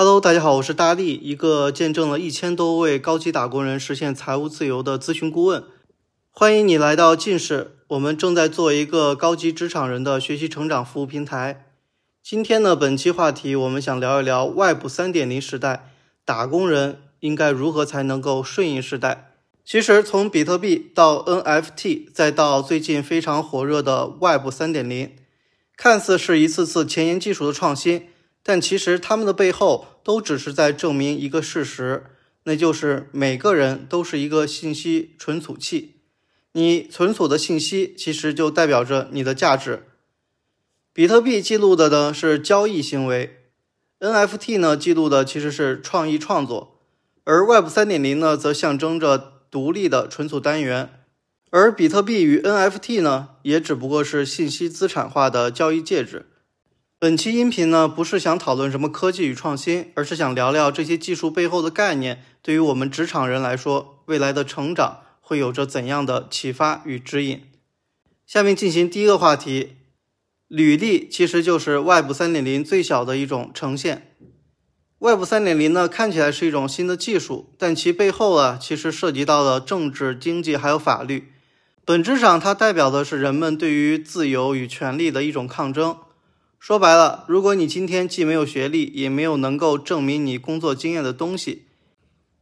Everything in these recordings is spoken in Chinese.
Hello，大家好，我是大力，一个见证了一千多位高级打工人实现财务自由的咨询顾问。欢迎你来到近视，我们正在做一个高级职场人的学习成长服务平台。今天呢，本期话题我们想聊一聊 Web 三点零时代，打工人应该如何才能够顺应时代。其实从比特币到 NFT，再到最近非常火热的 Web 三点零，看似是一次次前沿技术的创新。但其实他们的背后都只是在证明一个事实，那就是每个人都是一个信息存储器。你存储的信息其实就代表着你的价值。比特币记录的呢是交易行为，NFT 呢记录的其实是创意创作，而 Web 三点零呢则象征着独立的存储单元。而比特币与 NFT 呢也只不过是信息资产化的交易介质。本期音频呢，不是想讨论什么科技与创新，而是想聊聊这些技术背后的概念，对于我们职场人来说，未来的成长会有着怎样的启发与指引？下面进行第一个话题，履历其实就是 Web 三点零最小的一种呈现。Web 三点零呢，看起来是一种新的技术，但其背后啊，其实涉及到了政治、经济还有法律，本质上它代表的是人们对于自由与权利的一种抗争。说白了，如果你今天既没有学历，也没有能够证明你工作经验的东西，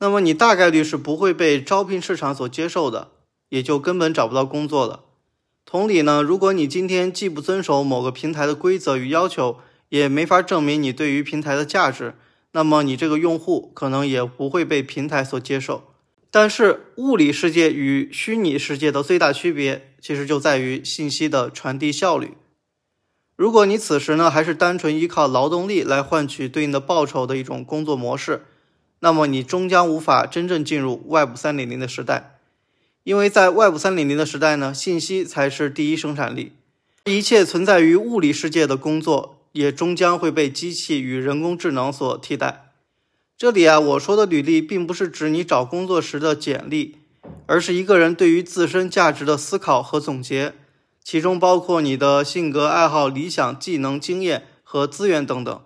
那么你大概率是不会被招聘市场所接受的，也就根本找不到工作了。同理呢，如果你今天既不遵守某个平台的规则与要求，也没法证明你对于平台的价值，那么你这个用户可能也不会被平台所接受。但是，物理世界与虚拟世界的最大区别，其实就在于信息的传递效率。如果你此时呢还是单纯依靠劳动力来换取对应的报酬的一种工作模式，那么你终将无法真正进入 Web 三点零的时代，因为在 Web 三点零的时代呢，信息才是第一生产力，一切存在于物理世界的工作也终将会被机器与人工智能所替代。这里啊，我说的履历并不是指你找工作时的简历，而是一个人对于自身价值的思考和总结。其中包括你的性格、爱好、理想、技能、经验和资源等等。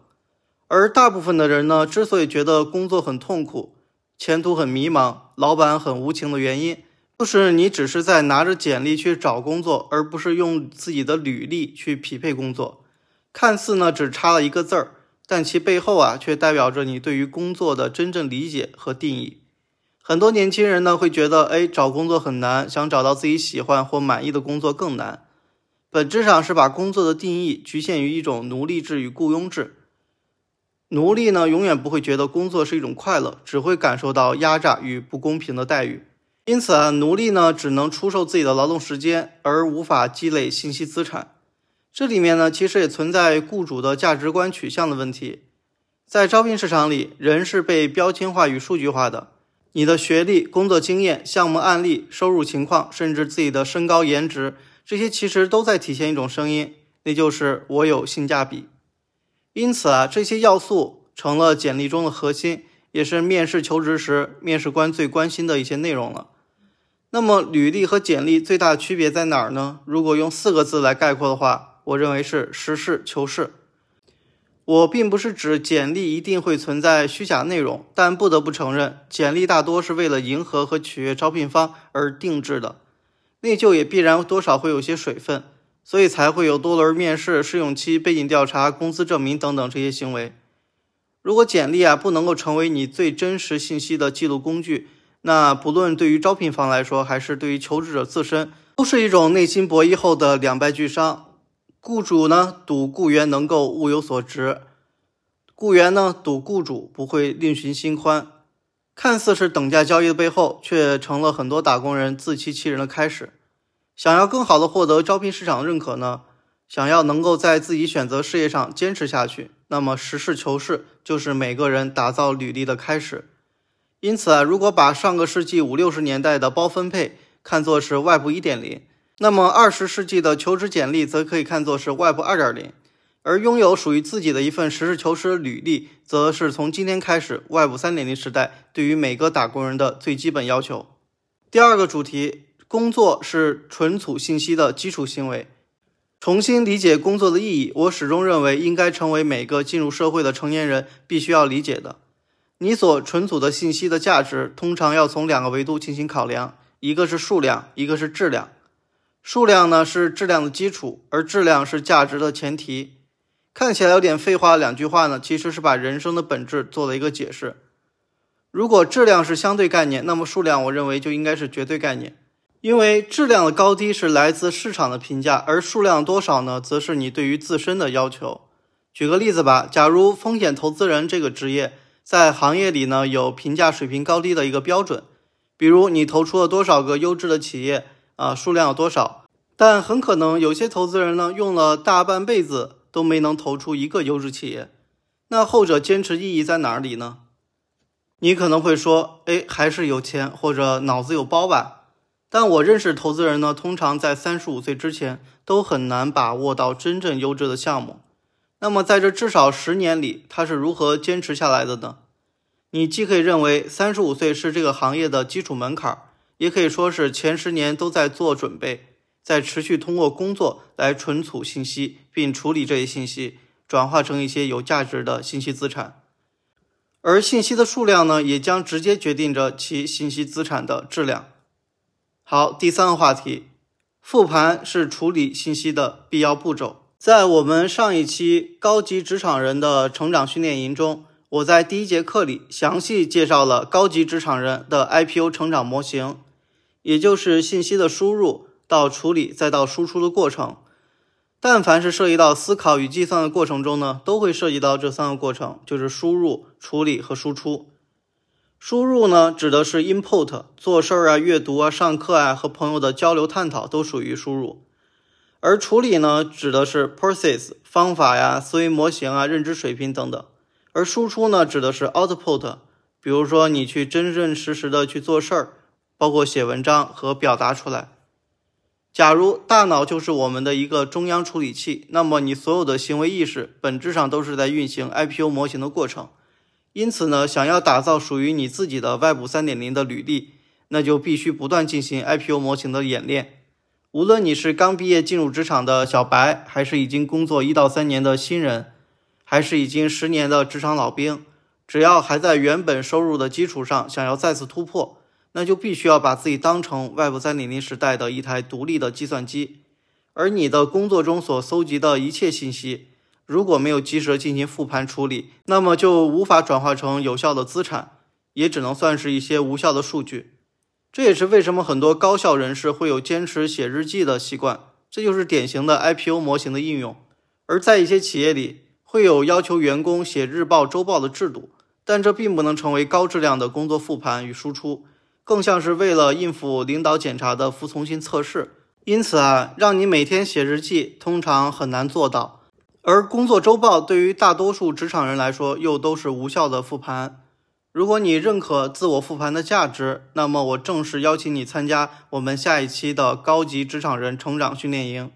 而大部分的人呢，之所以觉得工作很痛苦、前途很迷茫、老板很无情的原因，就是你只是在拿着简历去找工作，而不是用自己的履历去匹配工作。看似呢只差了一个字儿，但其背后啊，却代表着你对于工作的真正理解和定义。很多年轻人呢会觉得，哎，找工作很难，想找到自己喜欢或满意的工作更难。本质上是把工作的定义局限于一种奴隶制与雇佣制。奴隶呢，永远不会觉得工作是一种快乐，只会感受到压榨与不公平的待遇。因此啊，奴隶呢，只能出售自己的劳动时间，而无法积累信息资产。这里面呢，其实也存在雇主的价值观取向的问题。在招聘市场里，人是被标签化与数据化的。你的学历、工作经验、项目案例、收入情况，甚至自己的身高、颜值，这些其实都在体现一种声音，那就是我有性价比。因此啊，这些要素成了简历中的核心，也是面试求职时面试官最关心的一些内容了。那么，履历和简历最大的区别在哪儿呢？如果用四个字来概括的话，我认为是实事求是。我并不是指简历一定会存在虚假内容，但不得不承认，简历大多是为了迎合和取悦招聘方而定制的，内疚也必然多少会有些水分，所以才会有多轮面试、试用期、背景调查、工资证明等等这些行为。如果简历啊不能够成为你最真实信息的记录工具，那不论对于招聘方来说，还是对于求职者自身，都是一种内心博弈后的两败俱伤。雇主呢赌雇员能够物有所值，雇员呢赌雇主不会另寻新欢，看似是等价交易的背后，却成了很多打工人自欺欺人的开始。想要更好的获得招聘市场的认可呢，想要能够在自己选择事业上坚持下去，那么实事求是就是每个人打造履历的开始。因此啊，如果把上个世纪五六十年代的包分配看作是外部一点零。那么，二十世纪的求职简历则可以看作是 Web 二点零，而拥有属于自己的一份实事求是履历，则是从今天开始 Web 三点零时代对于每个打工人的最基本要求。第二个主题，工作是存储信息的基础行为。重新理解工作的意义，我始终认为应该成为每个进入社会的成年人必须要理解的。你所存储的信息的价值，通常要从两个维度进行考量，一个是数量，一个是质量。数量呢是质量的基础，而质量是价值的前提。看起来有点废话，两句话呢，其实是把人生的本质做了一个解释。如果质量是相对概念，那么数量我认为就应该是绝对概念。因为质量的高低是来自市场的评价，而数量多少呢，则是你对于自身的要求。举个例子吧，假如风险投资人这个职业在行业里呢有评价水平高低的一个标准，比如你投出了多少个优质的企业啊，数量有多少，但很可能有些投资人呢用了大半辈子都没能投出一个优质企业，那后者坚持意义在哪里呢？你可能会说，哎，还是有钱或者脑子有包吧。但我认识投资人呢，通常在三十五岁之前都很难把握到真正优质的项目。那么在这至少十年里，他是如何坚持下来的呢？你既可以认为三十五岁是这个行业的基础门槛，也可以说是前十年都在做准备，在持续通过工作来存储信息，并处理这些信息，转化成一些有价值的信息资产。而信息的数量呢，也将直接决定着其信息资产的质量。好，第三个话题，复盘是处理信息的必要步骤。在我们上一期高级职场人的成长训练营中，我在第一节课里详细介绍了高级职场人的 IPO 成长模型，也就是信息的输入到处理再到输出的过程。但凡是涉及到思考与计算的过程中呢，都会涉及到这三个过程，就是输入、处理和输出。输入呢，指的是 input，做事儿啊、阅读啊、上课啊、和朋友的交流探讨都属于输入；而处理呢，指的是 process，方法呀、思维模型啊、认知水平等等；而输出呢，指的是 output，比如说你去真真实实的去做事儿，包括写文章和表达出来。假如大脑就是我们的一个中央处理器，那么你所有的行为意识本质上都是在运行 IPO 模型的过程。因此呢，想要打造属于你自己的 Web 三点零的履历，那就必须不断进行 IPO 模型的演练。无论你是刚毕业进入职场的小白，还是已经工作一到三年的新人，还是已经十年的职场老兵，只要还在原本收入的基础上想要再次突破，那就必须要把自己当成 Web 三点零时代的一台独立的计算机，而你的工作中所搜集的一切信息。如果没有及时进行复盘处理，那么就无法转化成有效的资产，也只能算是一些无效的数据。这也是为什么很多高效人士会有坚持写日记的习惯，这就是典型的 IPO 模型的应用。而在一些企业里，会有要求员工写日报、周报的制度，但这并不能成为高质量的工作复盘与输出，更像是为了应付领导检查的服从性测试。因此啊，让你每天写日记，通常很难做到。而工作周报对于大多数职场人来说，又都是无效的复盘。如果你认可自我复盘的价值，那么我正式邀请你参加我们下一期的高级职场人成长训练营。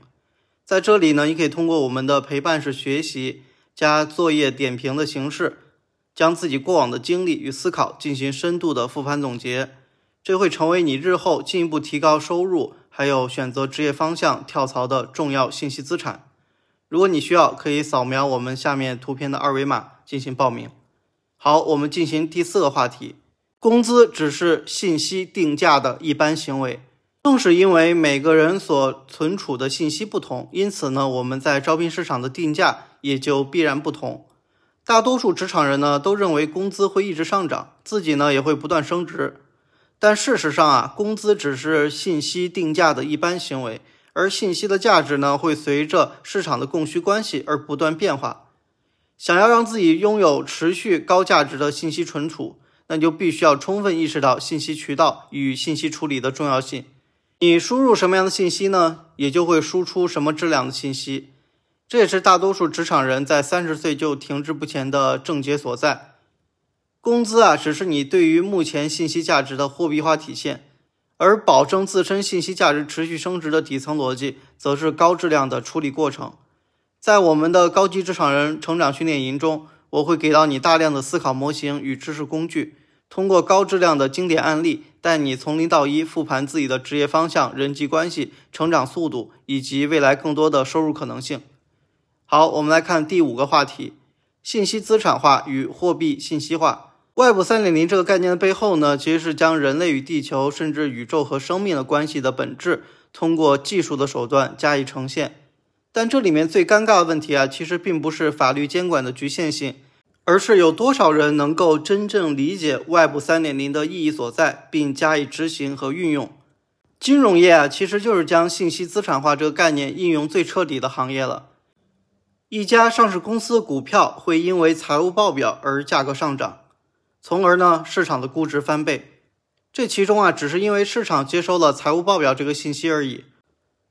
在这里呢，你可以通过我们的陪伴式学习加作业点评的形式，将自己过往的经历与思考进行深度的复盘总结，这会成为你日后进一步提高收入，还有选择职业方向跳槽的重要信息资产。如果你需要，可以扫描我们下面图片的二维码进行报名。好，我们进行第四个话题：工资只是信息定价的一般行为。正是因为每个人所存储的信息不同，因此呢，我们在招聘市场的定价也就必然不同。大多数职场人呢都认为工资会一直上涨，自己呢也会不断升职。但事实上啊，工资只是信息定价的一般行为。而信息的价值呢，会随着市场的供需关系而不断变化。想要让自己拥有持续高价值的信息存储，那就必须要充分意识到信息渠道与信息处理的重要性。你输入什么样的信息呢，也就会输出什么质量的信息。这也是大多数职场人在三十岁就停滞不前的症结所在。工资啊，只是你对于目前信息价值的货币化体现。而保证自身信息价值持续升值的底层逻辑，则是高质量的处理过程。在我们的高级职场人成长训练营中，我会给到你大量的思考模型与知识工具，通过高质量的经典案例，带你从零到一复盘自己的职业方向、人际关系、成长速度以及未来更多的收入可能性。好，我们来看第五个话题：信息资产化与货币信息化。Web 三点零这个概念的背后呢，其实是将人类与地球甚至宇宙和生命的关系的本质，通过技术的手段加以呈现。但这里面最尴尬的问题啊，其实并不是法律监管的局限性。而是有多少人能够真正理解 Web 三点零的意义所在，并加以执行和运用？金融业啊，其实就是将信息资产化这个概念应用最彻底的行业了。一家上市公司的股票会因为财务报表而价格上涨，从而呢市场的估值翻倍。这其中啊，只是因为市场接收了财务报表这个信息而已。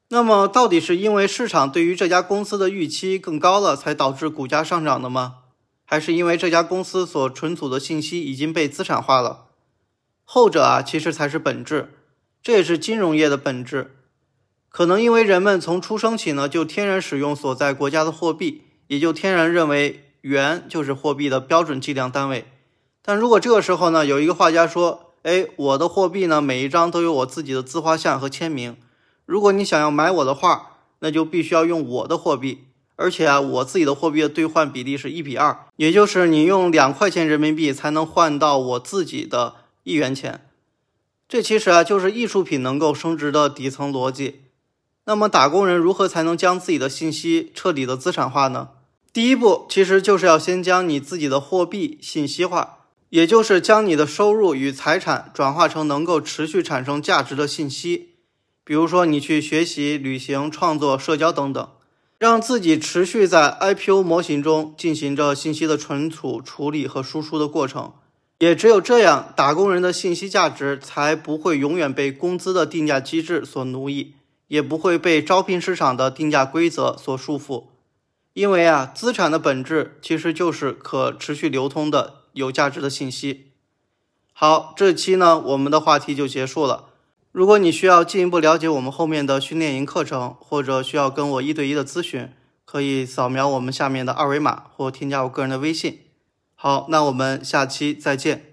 那么，到底是因为市场对于这家公司的预期更高了，才导致股价上涨的吗？还是因为这家公司所存储的信息已经被资产化了，后者啊其实才是本质，这也是金融业的本质。可能因为人们从出生起呢就天然使用所在国家的货币，也就天然认为元就是货币的标准计量单位。但如果这个时候呢有一个画家说：“哎，我的货币呢每一张都有我自己的自画像和签名，如果你想要买我的画，那就必须要用我的货币。”而且啊，我自己的货币的兑换比例是一比二，也就是你用两块钱人民币才能换到我自己的一元钱。这其实啊，就是艺术品能够升值的底层逻辑。那么，打工人如何才能将自己的信息彻底的资产化呢？第一步，其实就是要先将你自己的货币信息化，也就是将你的收入与财产转化成能够持续产生价值的信息。比如说，你去学习、旅行、创作、社交等等。让自己持续在 IPO 模型中进行着信息的存储、处理和输出的过程，也只有这样，打工人的信息价值才不会永远被工资的定价机制所奴役，也不会被招聘市场的定价规则所束缚。因为啊，资产的本质其实就是可持续流通的有价值的信息。好，这期呢，我们的话题就结束了。如果你需要进一步了解我们后面的训练营课程，或者需要跟我一对一的咨询，可以扫描我们下面的二维码或添加我个人的微信。好，那我们下期再见。